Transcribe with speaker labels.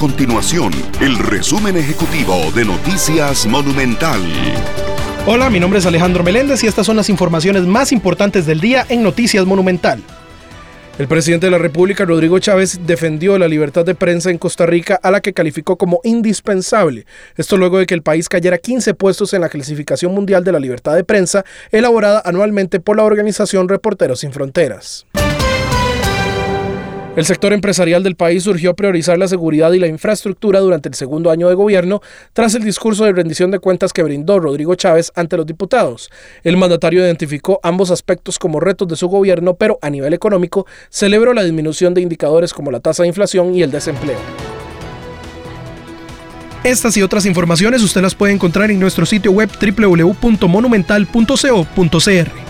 Speaker 1: continuación el resumen ejecutivo de Noticias Monumental.
Speaker 2: Hola, mi nombre es Alejandro Meléndez y estas son las informaciones más importantes del día en Noticias Monumental. El presidente de la República, Rodrigo Chávez, defendió la libertad de prensa en Costa Rica, a la que calificó como indispensable. Esto luego de que el país cayera 15 puestos en la clasificación mundial de la libertad de prensa, elaborada anualmente por la organización Reporteros Sin Fronteras. El sector empresarial del país surgió a priorizar la seguridad y la infraestructura durante el segundo año de gobierno tras el discurso de rendición de cuentas que brindó Rodrigo Chávez ante los diputados. El mandatario identificó ambos aspectos como retos de su gobierno, pero a nivel económico celebró la disminución de indicadores como la tasa de inflación y el desempleo. Estas y otras informaciones usted las puede encontrar en nuestro sitio web www.monumental.co.cr.